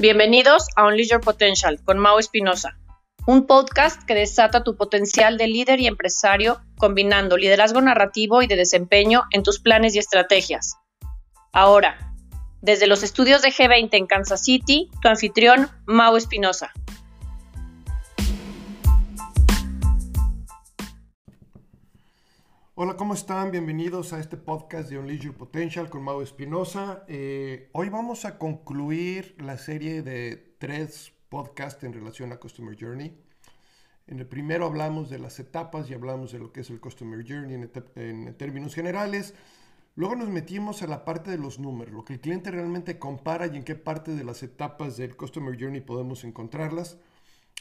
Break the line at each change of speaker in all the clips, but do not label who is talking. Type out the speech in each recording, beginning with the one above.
Bienvenidos a Unleash Your Potential con Mau Espinosa, un podcast que desata tu potencial de líder y empresario combinando liderazgo narrativo y de desempeño en tus planes y estrategias. Ahora, desde los estudios de G20 en Kansas City, tu anfitrión Mau Espinosa.
Hola, ¿cómo están? Bienvenidos a este podcast de Unleash Your Potential con Mau Espinosa. Eh, hoy vamos a concluir la serie de tres podcasts en relación a Customer Journey. En el primero hablamos de las etapas y hablamos de lo que es el Customer Journey en, en términos generales. Luego nos metimos a la parte de los números, lo que el cliente realmente compara y en qué parte de las etapas del Customer Journey podemos encontrarlas.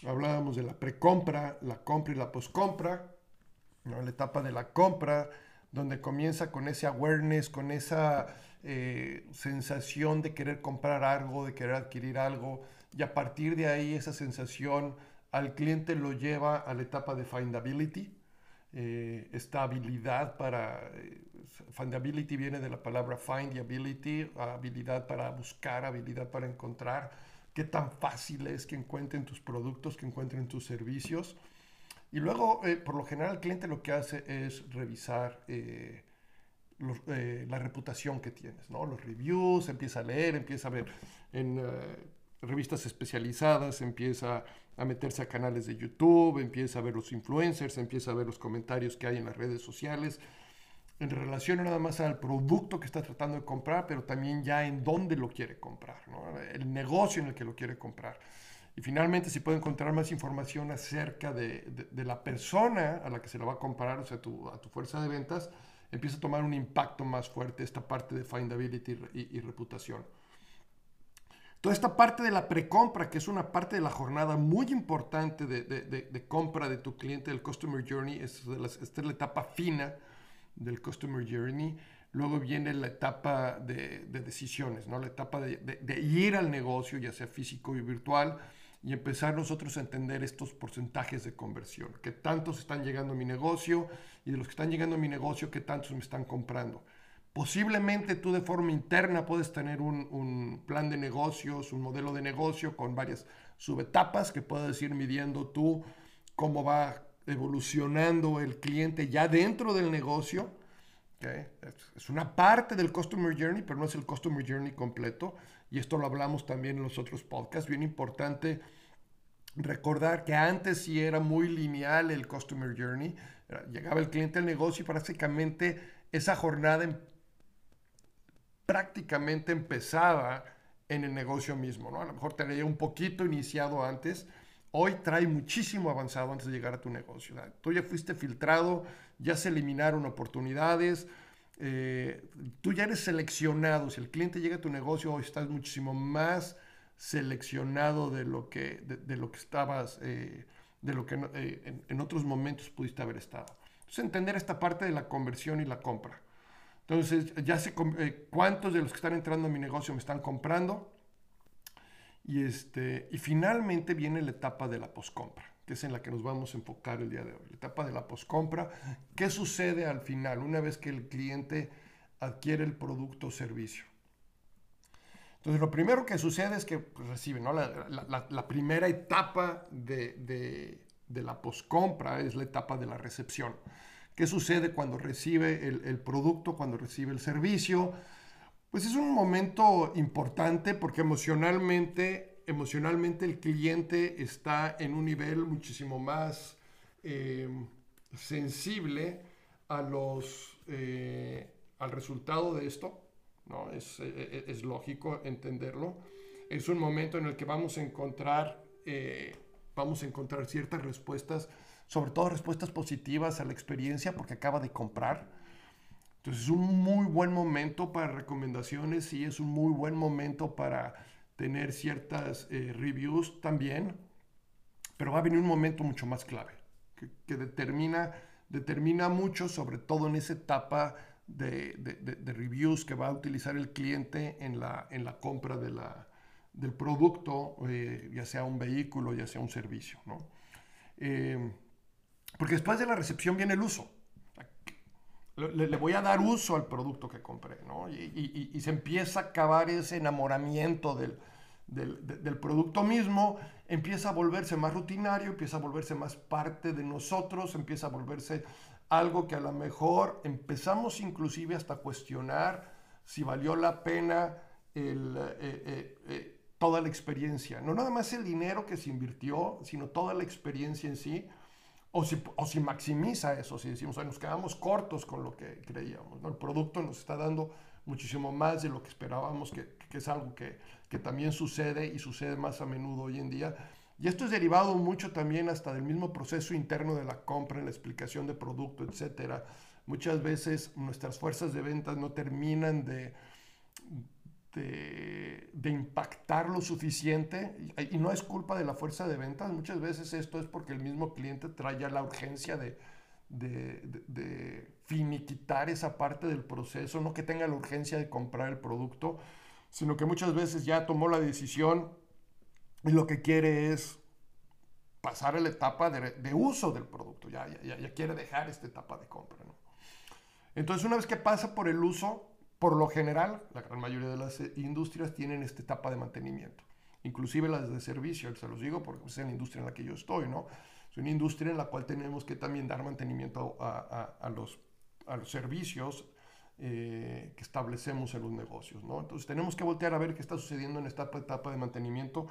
Hablábamos de la precompra, la compra y la postcompra la etapa de la compra, donde comienza con ese awareness, con esa eh, sensación de querer comprar algo, de querer adquirir algo, y a partir de ahí esa sensación al cliente lo lleva a la etapa de findability, eh, esta habilidad para, eh, findability viene de la palabra find habilidad para buscar, habilidad para encontrar, qué tan fácil es que encuentren tus productos, que encuentren tus servicios. Y luego, eh, por lo general, el cliente lo que hace es revisar eh, eh, la reputación que tienes, ¿no? Los reviews, empieza a leer, empieza a ver en revistas especializadas, empieza a meterse a canales de YouTube, empieza a ver los influencers, empieza a ver los comentarios que hay en las redes sociales, en relación no nada más al producto que está tratando de comprar, pero también ya en dónde lo quiere comprar, ¿no? el negocio en el que lo quiere comprar. Y finalmente, si puede encontrar más información acerca de, la persona a la que se lo va a comprar, o sea, tu, a tu fuerza de ventas, empieza a tomar un impacto más fuerte esta parte de findability y, y reputación. Toda esta parte de la precompra, que es una parte de la jornada muy importante de, de, compra de tu cliente, del Customer Journey, es esta es la etapa fina del Customer Journey. Luego viene la etapa de, decisiones, ¿no? la etapa de, ir al negocio, ya sea físico y virtual, y empezar nosotros a entender estos porcentajes de conversión, qué tantos están llegando a mi negocio y de los que están llegando a mi negocio, qué tantos me están comprando. Posiblemente tú de forma interna puedes tener un, plan de negocios, un modelo de negocio con varias subetapas que puedes ir midiendo tú cómo va evolucionando el cliente ya dentro del negocio. Es una parte del Customer Journey, pero no es el Customer Journey completo y esto lo hablamos también en los otros podcasts, bien importante recordar que antes sí era muy lineal el Customer Journey, llegaba el cliente al negocio y prácticamente esa jornada em, prácticamente empezaba en el negocio mismo, ¿no? A lo mejor tenía un poquito iniciado antes, hoy trae muchísimo avanzado antes de llegar a tu negocio. Tú ya fuiste filtrado, ya se eliminaron oportunidades, eh, tú ya eres seleccionado. Si el cliente llega a tu negocio, hoy estás muchísimo más seleccionado de lo que, de, lo que estabas, eh, de lo que eh, en, otros momentos pudiste haber estado. Entonces, entender esta parte de la conversión y la compra. Entonces, ya sé cuántos de los que están entrando a mi negocio me están comprando. Y, este, y finalmente viene la etapa de la poscompra que es en la que nos vamos a enfocar el día de hoy, la etapa de la poscompra. ¿Qué sucede al final, una vez que el cliente adquiere el producto o servicio? Entonces, lo primero que sucede es que pues, recibe, ¿no? la, primera etapa de, la poscompra es la etapa de la recepción. ¿Qué sucede cuando recibe el, el producto, cuando recibe el servicio? Pues es un momento importante porque emocionalmente emocionalmente el cliente está en un nivel muchísimo más em, sensible a los, eh, al resultado de esto. ¿no? Es, e, e, es, lógico entenderlo. Es un momento en el que vamos a encontrar, eh, vamos a encontrar ciertas respuestas, sobre todo respuestas positivas a la experiencia porque acaba de comprar. Entonces es un muy buen momento para recomendaciones y es un muy buen momento para tener ciertas eh, reviews también, pero va a venir un momento mucho más clave, que, determina, determina mucho, sobre todo en esa etapa de, de, reviews que va a utilizar el cliente en la, en la compra de la, del producto, eh, ya sea un vehículo, ya sea un servicio. ¿no? Eh, porque después de la recepción viene el uso. Le, voy a dar uso al producto que compré, ¿no? Y, y, se empieza a acabar ese enamoramiento del, del, producto mismo, empieza a volverse más rutinario, empieza a volverse más parte de nosotros, empieza a volverse algo que a lo mejor empezamos inclusive hasta cuestionar si valió la pena eh, eh, eh, toda la experiencia. No nada más el dinero que se invirtió, sino toda la experiencia en sí. O si, o si maximiza eso, si decimos, nos quedamos cortos con lo que creíamos. El producto nos está dando muchísimo más de lo que esperábamos, que, que es algo que, que, también sucede y sucede más a menudo hoy en día. Y esto es derivado mucho también hasta del mismo proceso interno de la compra, en la explicación de producto, etc. Muchas veces nuestras fuerzas de ventas no terminan de, de, impactar lo suficiente y, no es culpa de la fuerza de ventas, muchas veces esto es porque el mismo cliente trae ya la urgencia de, de, finiquitar esa parte del proceso, no que tenga la urgencia de comprar el producto, sino que muchas veces ya tomó la decisión y lo que quiere es pasar a la etapa de, uso del producto, ya, ya, ya, quiere dejar esta etapa de compra. Entonces, una vez que pasa por el uso, por lo general, la gran mayoría de las eh, industrias tienen esta etapa de mantenimiento, inclusive las de servicio, se los digo porque es la industria en la que yo estoy, ¿no? Es una industria en la cual tenemos que también dar mantenimiento a, los, a los, servicios eh, que establecemos en los negocios, ¿no? Entonces tenemos que voltear a ver qué está sucediendo en esta etapa de mantenimiento,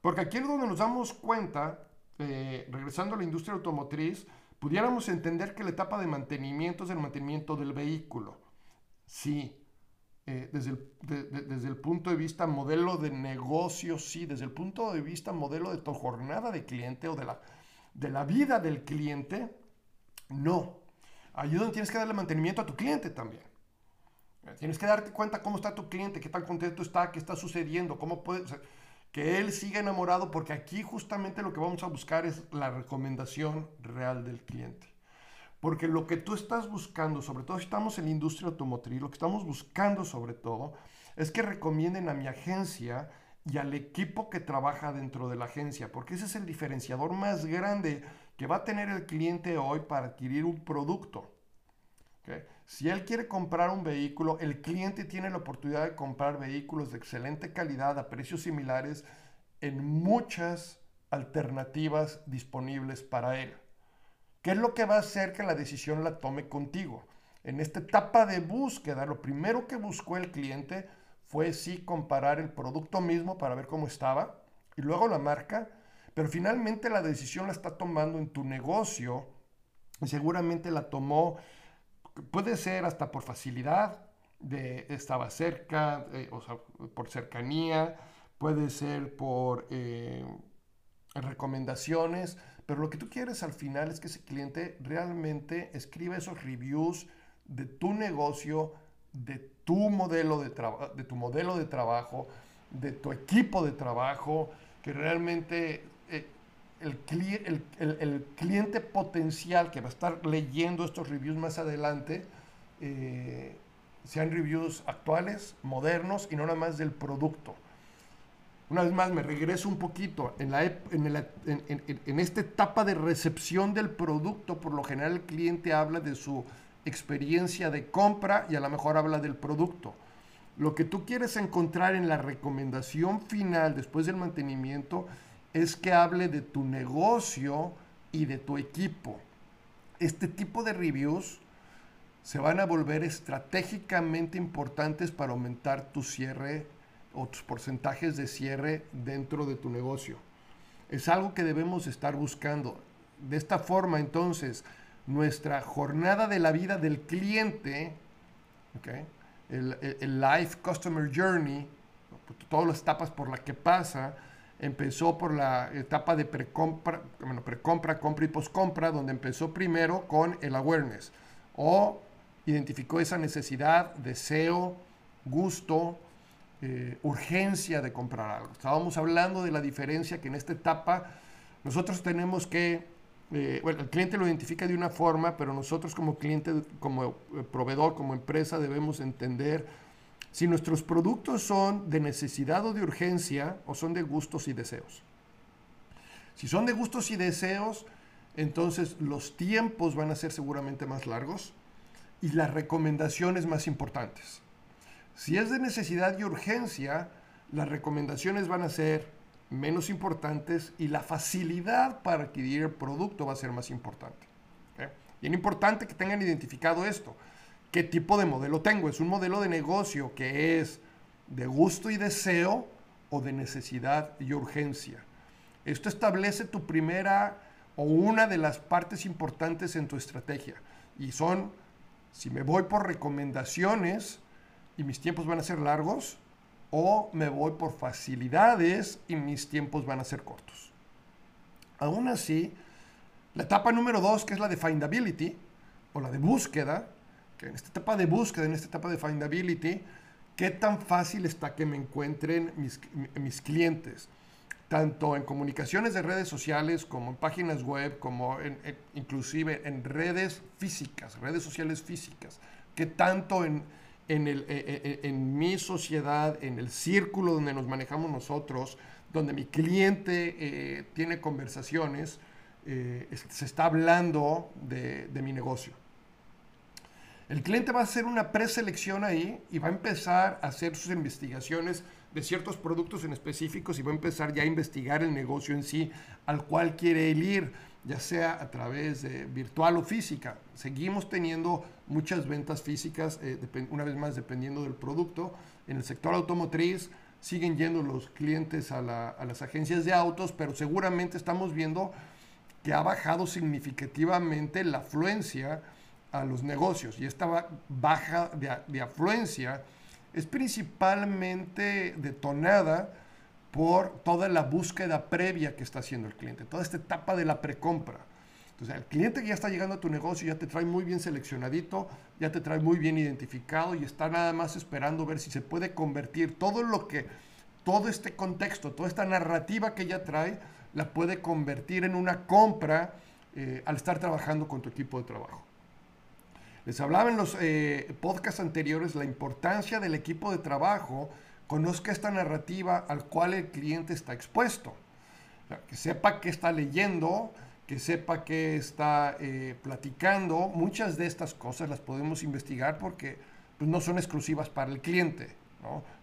porque aquí es donde nos damos cuenta, eh, regresando a la industria automotriz, pudiéramos entender que la etapa de mantenimiento es el mantenimiento del vehículo. Sí, eh, desde, el, desde el punto de vista modelo de negocio, sí, desde el punto de vista modelo de tu jornada de cliente o de la, de la vida del cliente, no. Donde tienes que darle mantenimiento a tu cliente también. Tienes que darte cuenta cómo está tu cliente, qué tan contento está, qué está sucediendo, cómo puede... que él siga enamorado, porque aquí justamente lo que vamos a buscar es la recomendación real del cliente. Porque lo que tú estás buscando, sobre todo si estamos en la industria automotriz, lo que estamos buscando sobre todo es que recomienden a mi agencia y al equipo que trabaja dentro de la agencia, porque ese es el diferenciador más grande que va a tener el cliente hoy para adquirir un producto. Si él quiere comprar un vehículo, el cliente tiene la oportunidad de comprar vehículos de excelente calidad a precios similares en muchas alternativas disponibles para él. ¿Qué es lo que va a hacer que la decisión la tome contigo? En esta etapa de búsqueda, lo primero que buscó el cliente fue sí comparar el producto mismo para ver cómo estaba y luego la marca, pero finalmente la decisión la está tomando en tu negocio y seguramente la tomó, puede ser hasta por facilidad, de estaba cerca, eh, o sea, por cercanía, puede ser por eh, recomendaciones, pero lo que tú quieres al final es que ese cliente realmente escriba esos reviews de tu negocio, de tu modelo de, de tu modelo de trabajo, de tu equipo de trabajo, que realmente eh, el, cliente potencial que va a estar leyendo estos reviews más adelante eh, sean reviews actuales, modernos y no nada más del producto. Una vez más, me regreso un poquito. En, la, en, esta etapa de recepción del producto, por lo general el cliente habla de su experiencia de compra y a lo mejor habla del producto. Lo que tú quieres encontrar en la recomendación final después del mantenimiento es que hable de tu negocio y de tu equipo. Este tipo de reviews se van a volver estratégicamente importantes para aumentar tu cierre o tus porcentajes de cierre dentro de tu negocio. Es algo que debemos estar buscando. De esta forma, entonces, nuestra jornada de la vida del cliente, el, el, Life Customer Journey, todas las etapas por las que pasa, empezó por la etapa de precompra, bueno, precompra, compra y poscompra, donde empezó primero con el awareness, o identificó esa necesidad, deseo, gusto, eh, urgencia de comprar algo. Estábamos hablando de la diferencia que en esta etapa nosotros tenemos que, eh, bueno, el cliente lo identifica de una forma, pero nosotros como cliente, como eh, proveedor, como empresa, debemos entender si nuestros productos son de necesidad o de urgencia o son de gustos y deseos. Si son de gustos y deseos, entonces los tiempos van a ser seguramente más largos y las recomendaciones más importantes. Si es de necesidad y urgencia, las recomendaciones van a ser menos importantes y la facilidad para adquirir el producto va a ser más importante. Y es importante que tengan identificado esto. ¿Qué tipo de modelo tengo? ¿Es un modelo de negocio que es de gusto y deseo o de necesidad y urgencia? Esto establece tu primera o una de las partes importantes en tu estrategia. Y son, si me voy por recomendaciones y mis tiempos van a ser largos, o me voy por facilidades y mis tiempos van a ser cortos. Aún así, la etapa número dos, que es la de findability, o la de búsqueda, en esta etapa de búsqueda, en esta etapa de findability, qué tan fácil está que me encuentren mis, mis clientes, tanto en comunicaciones de redes sociales como en páginas web, como inclusive en redes físicas, redes sociales físicas, qué tanto en en, el, eh, eh, eh, en, mi sociedad, en el círculo donde nos manejamos nosotros, donde mi cliente tiene conversaciones, se está hablando de, de, mi negocio. El cliente va a hacer una preselección ahí y va a empezar a hacer sus investigaciones de ciertos productos en específicos y va a empezar ya a investigar el negocio en sí al cual quiere ir ya sea a través de virtual o física. Seguimos teniendo muchas ventas físicas, eh, una vez más dependiendo del producto. En el sector automotriz siguen yendo los clientes a, las agencias de autos, pero seguramente estamos viendo que ha bajado significativamente la afluencia a los negocios. Y esta baja de, de afluencia es principalmente detonada por toda la búsqueda previa que está haciendo el cliente, toda esta etapa de la precompra. Entonces, el cliente que ya está llegando a tu negocio ya te trae muy bien seleccionadito, ya te trae muy bien identificado y está nada más esperando ver si se puede convertir todo lo que, todo este contexto, toda esta narrativa que ya trae, la puede convertir en una compra eh, al estar trabajando con tu equipo de trabajo. Les hablaba en los eh, podcasts anteriores la importancia del equipo de trabajo conozca esta narrativa al cual el cliente está expuesto. que sepa qué está leyendo, que sepa qué está eh, platicando. Muchas de estas cosas las podemos investigar porque pues, no son exclusivas para el cliente.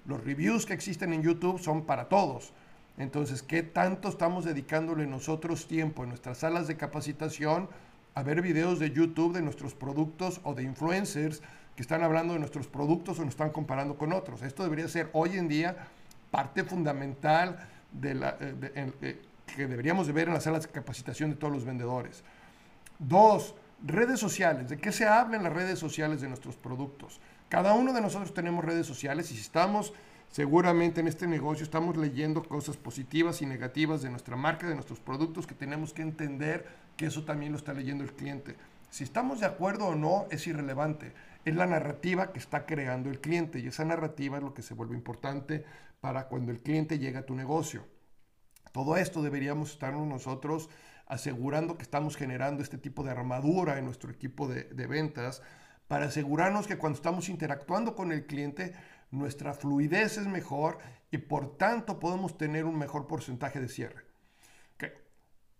Los reviews que existen en YouTube son para todos. Entonces, ¿qué tanto estamos dedicándole nosotros tiempo en nuestras salas de capacitación a ver videos de YouTube de nuestros productos o de influencers que están hablando de nuestros productos o nos están comparando con otros. Esto debería ser hoy en día parte fundamental de la, eh, eh, que deberíamos de ver en las salas de capacitación de todos los vendedores. Dos, redes sociales. ¿De qué se habla las redes sociales de nuestros productos? Cada uno de nosotros tenemos redes sociales y si estamos seguramente en este negocio, estamos leyendo cosas positivas y negativas de nuestra marca, de nuestros productos, que tenemos que entender que eso también lo está leyendo el cliente. Si estamos de acuerdo o no es irrelevante es la narrativa que está creando el cliente y esa narrativa es lo que se vuelve importante para cuando el cliente llega a tu negocio. Todo esto deberíamos estar nosotros asegurando que estamos generando este tipo de armadura en nuestro equipo de ventas para asegurarnos que cuando estamos interactuando con el cliente, nuestra fluidez es mejor y por tanto podemos tener un mejor porcentaje de cierre.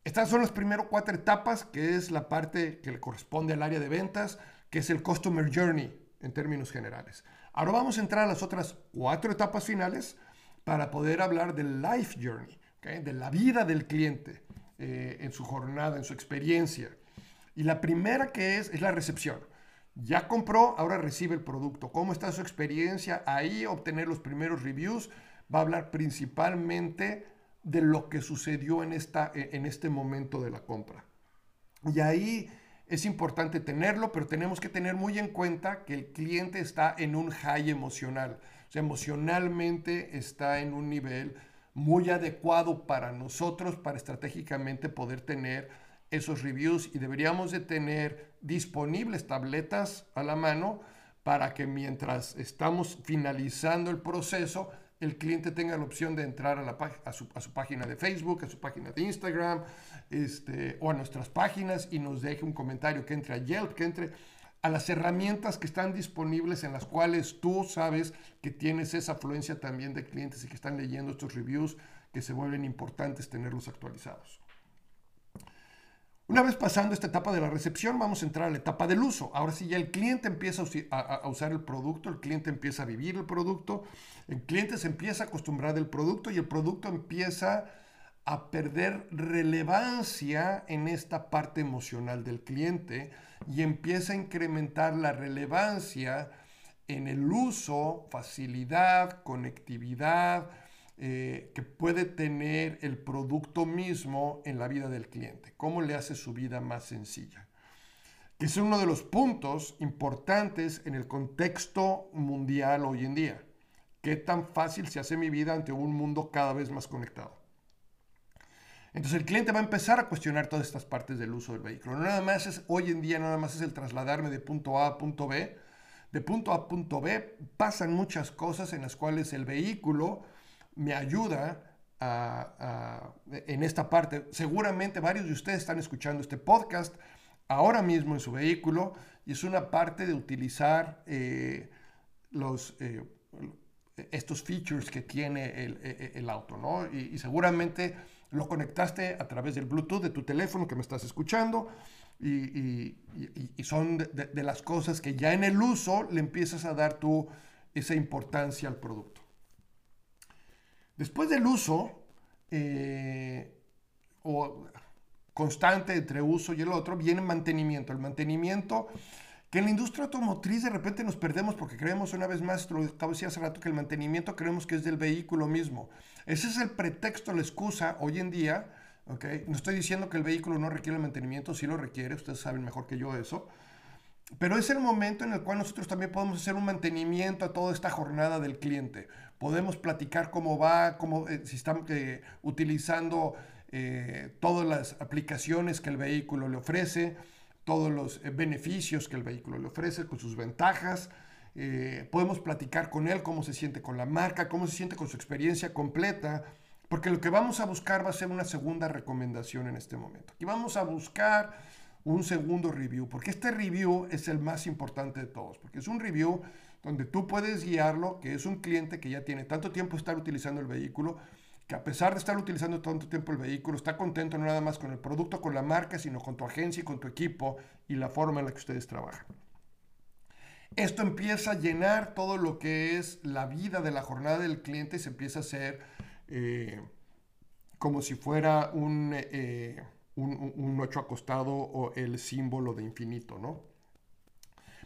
Estas son las primeras cuatro etapas, que es la parte que le corresponde al área de ventas que es el Customer Journey en términos generales. Ahora vamos a entrar a las otras cuatro etapas finales para poder hablar del Life Journey, de la vida del cliente eh, en su jornada, en su experiencia. Y la primera que es, es la recepción. Ya compró, ahora recibe el producto. ¿Cómo está su experiencia? Ahí obtener los primeros reviews. Va a hablar principalmente de lo que sucedió en, esta, en este momento de la compra. Y ahí es importante tenerlo, pero tenemos que tener muy en cuenta que el cliente está en un high emocional. O sea, emocionalmente está en un nivel muy adecuado para nosotros, para estratégicamente poder tener esos reviews y deberíamos de tener disponibles tabletas a la mano para que mientras estamos finalizando el proceso, el cliente tenga la opción de entrar a, la, su, a, su, página de Facebook, a su página de Instagram, este, o a nuestras páginas y nos deje un comentario, que entre a Yelp, que entre a las herramientas que están disponibles en las cuales tú sabes que tienes esa afluencia también de clientes y que están leyendo estos reviews que se vuelven importantes tenerlos actualizados. Una vez pasando esta etapa de la recepción, vamos a entrar a la etapa del uso. Ahora sí, ya el cliente empieza a, usar el producto, el cliente empieza a vivir el producto, el cliente se empieza a acostumbrar del producto y el producto empieza a perder relevancia en esta parte emocional del cliente y empieza a incrementar la relevancia en el uso, facilidad, conectividad, eh, que puede tener el producto mismo en la vida del cliente, cómo le hace su vida más sencilla. Que es uno de los puntos importantes en el contexto mundial hoy en día. ¿Qué tan fácil se hace mi vida ante un mundo cada vez más conectado? Entonces el cliente va a empezar a cuestionar todas estas partes del uso del vehículo. No nada más es, hoy en día nada más es el trasladarme de punto A a punto B. De punto A a punto B pasan muchas cosas en las cuales el vehículo me ayuda en esta parte. Seguramente varios de ustedes están escuchando este podcast ahora mismo en su vehículo y es una parte de utilizar eh, los, eh, estos features que tiene el, auto, ¿no? Y, seguramente lo conectaste a través del Bluetooth de tu teléfono que me estás escuchando y, son de, las cosas que ya en el uso le empiezas a dar tú esa importancia al producto. Después del uso, eh, o constante entre uso y el otro, viene mantenimiento. El mantenimiento que en la industria automotriz de repente nos perdemos porque creemos una vez más, lo acabo de hace rato, que el mantenimiento creemos que es del vehículo mismo. Ese es el pretexto, la excusa hoy en día. ¿okay? No estoy diciendo que el vehículo no requiere mantenimiento, sí lo requiere, ustedes saben mejor que yo eso. Pero es el momento en el cual nosotros también podemos hacer un mantenimiento a toda esta jornada del cliente. Podemos platicar cómo va, cómo, eh, si están eh, utilizando eh, todas las aplicaciones que el vehículo le ofrece, todos los beneficios que el vehículo le ofrece, con sus ventajas. podemos platicar con él cómo se siente con la marca, cómo se siente con su experiencia completa, porque lo que vamos a buscar va a ser una segunda recomendación en este momento. Y vamos a buscar un segundo review, porque este review es el más importante de todos, porque es un review donde tú puedes guiarlo, que es un cliente que ya tiene tanto tiempo estar utilizando el vehículo, que a pesar de estar utilizando tanto tiempo el vehículo, está contento no nada más con el producto, con la marca, sino con tu agencia y con tu equipo y la forma en la que ustedes trabajan. Esto empieza a llenar todo lo que es la vida de la jornada del cliente y se empieza a hacer eh, como si fuera un... Eh, un, 8 acostado o el símbolo de infinito, ¿no?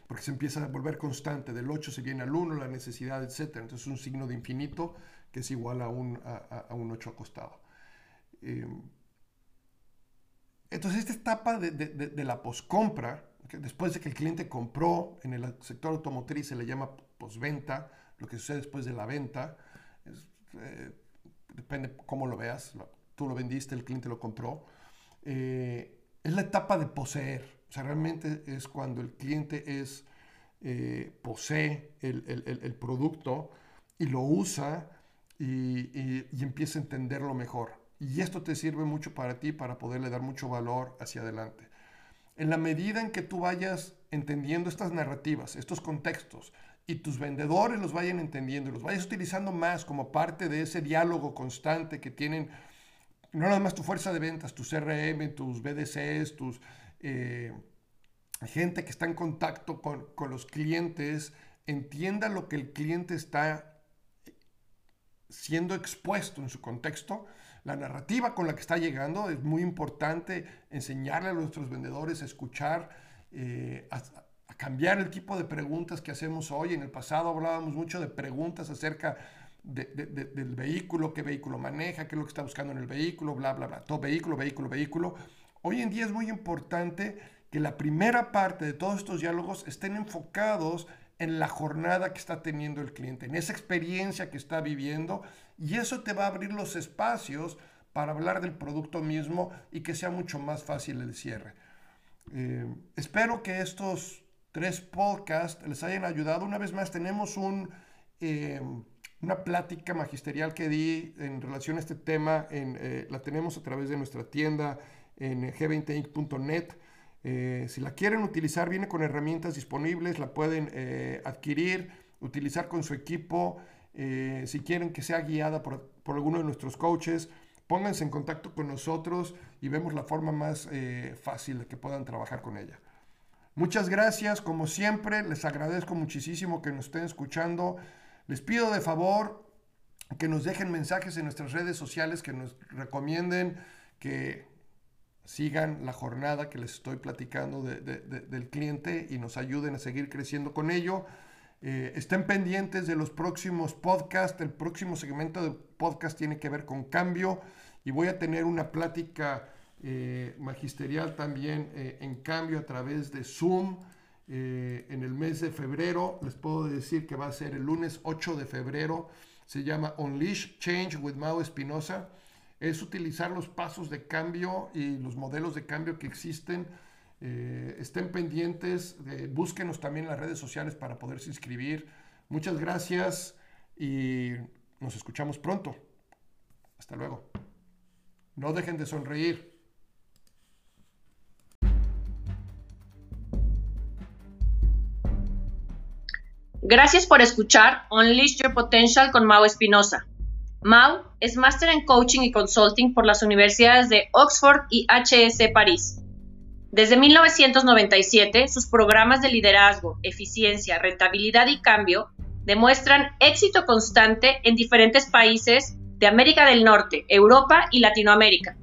Porque se empieza a volver constante, del 8 se viene al 1, la necesidad, etc. Entonces es un signo de infinito que es igual a un, a, un 8 acostado. Eh, entonces esta etapa de, de, la poscompra, después de que el cliente compró, en el sector automotriz se le llama posventa, lo que sucede después de la venta, eh, depende cómo lo veas, tú lo vendiste, el cliente lo compró, eh, es la etapa de poseer. O sea, realmente es cuando el cliente es, eh, posee el, producto y lo usa y, empieza a entenderlo mejor. Y esto te sirve mucho para ti, para poderle dar mucho valor hacia adelante. En la medida en que tú vayas entendiendo estas narrativas, estos contextos, y tus vendedores los vayan entendiendo y los vayas utilizando más como parte de ese diálogo constante que tienen no nada más tu fuerza de ventas, tu CRM, tus BDCs, tus eh, gente que está en contacto con, los clientes, entienda lo que el cliente está siendo expuesto en su contexto, la narrativa con la que está llegando, es muy importante enseñarle a nuestros vendedores a escuchar, eh, a, cambiar el tipo de preguntas que hacemos hoy. En el pasado hablábamos mucho de preguntas acerca del vehículo, qué vehículo maneja, qué es lo que está buscando en el vehículo, bla, bla, bla. Todo vehículo, vehículo, vehículo. Hoy en día es muy importante que la primera parte de todos estos diálogos estén enfocados en la jornada que está teniendo el cliente, en esa experiencia que está viviendo, y eso te va a abrir los espacios para hablar del producto mismo y que sea mucho más fácil el cierre. Eh, espero que estos tres podcasts les hayan ayudado. Una vez más, tenemos un... Eh, una plática magisterial que di en relación a este tema, eh, la tenemos a través de nuestra tienda en g20inc.net. Eh, si la quieren utilizar, viene con herramientas disponibles, la pueden eh, adquirir, utilizar con su equipo. si quieren que sea guiada por, por alguno de nuestros coaches, pónganse en contacto con nosotros y vemos la forma más eh, fácil de que puedan trabajar con ella. Muchas gracias, como siempre, les agradezco muchísimo que nos estén escuchando. Les pido de favor que nos dejen mensajes en nuestras redes sociales, que nos recomienden, que sigan la jornada que les estoy platicando del cliente y nos ayuden a seguir creciendo con ello. Eh, estén pendientes de los próximos podcasts. El próximo segmento de podcast tiene que ver con cambio y voy a tener una plática eh, magisterial también eh, en cambio a través de Zoom en el mes de febrero. Les puedo decir que va a ser el lunes 8 de febrero. Se llama Unleash Change with Mao Espinosa. Es utilizar los pasos de cambio y los modelos de cambio que existen eh, estén pendientes, búsquenos también en las redes sociales para poderse inscribir. Muchas gracias y nos escuchamos pronto. Hasta luego. No dejen de sonreír.
Gracias por escuchar Unleash Your Potential con Mau Espinosa. Mau es máster en coaching y consulting por las universidades de Oxford y HS París. Desde 1997, sus programas de liderazgo, eficiencia, rentabilidad y cambio demuestran éxito constante en diferentes países de América del Norte, Europa y Latinoamérica.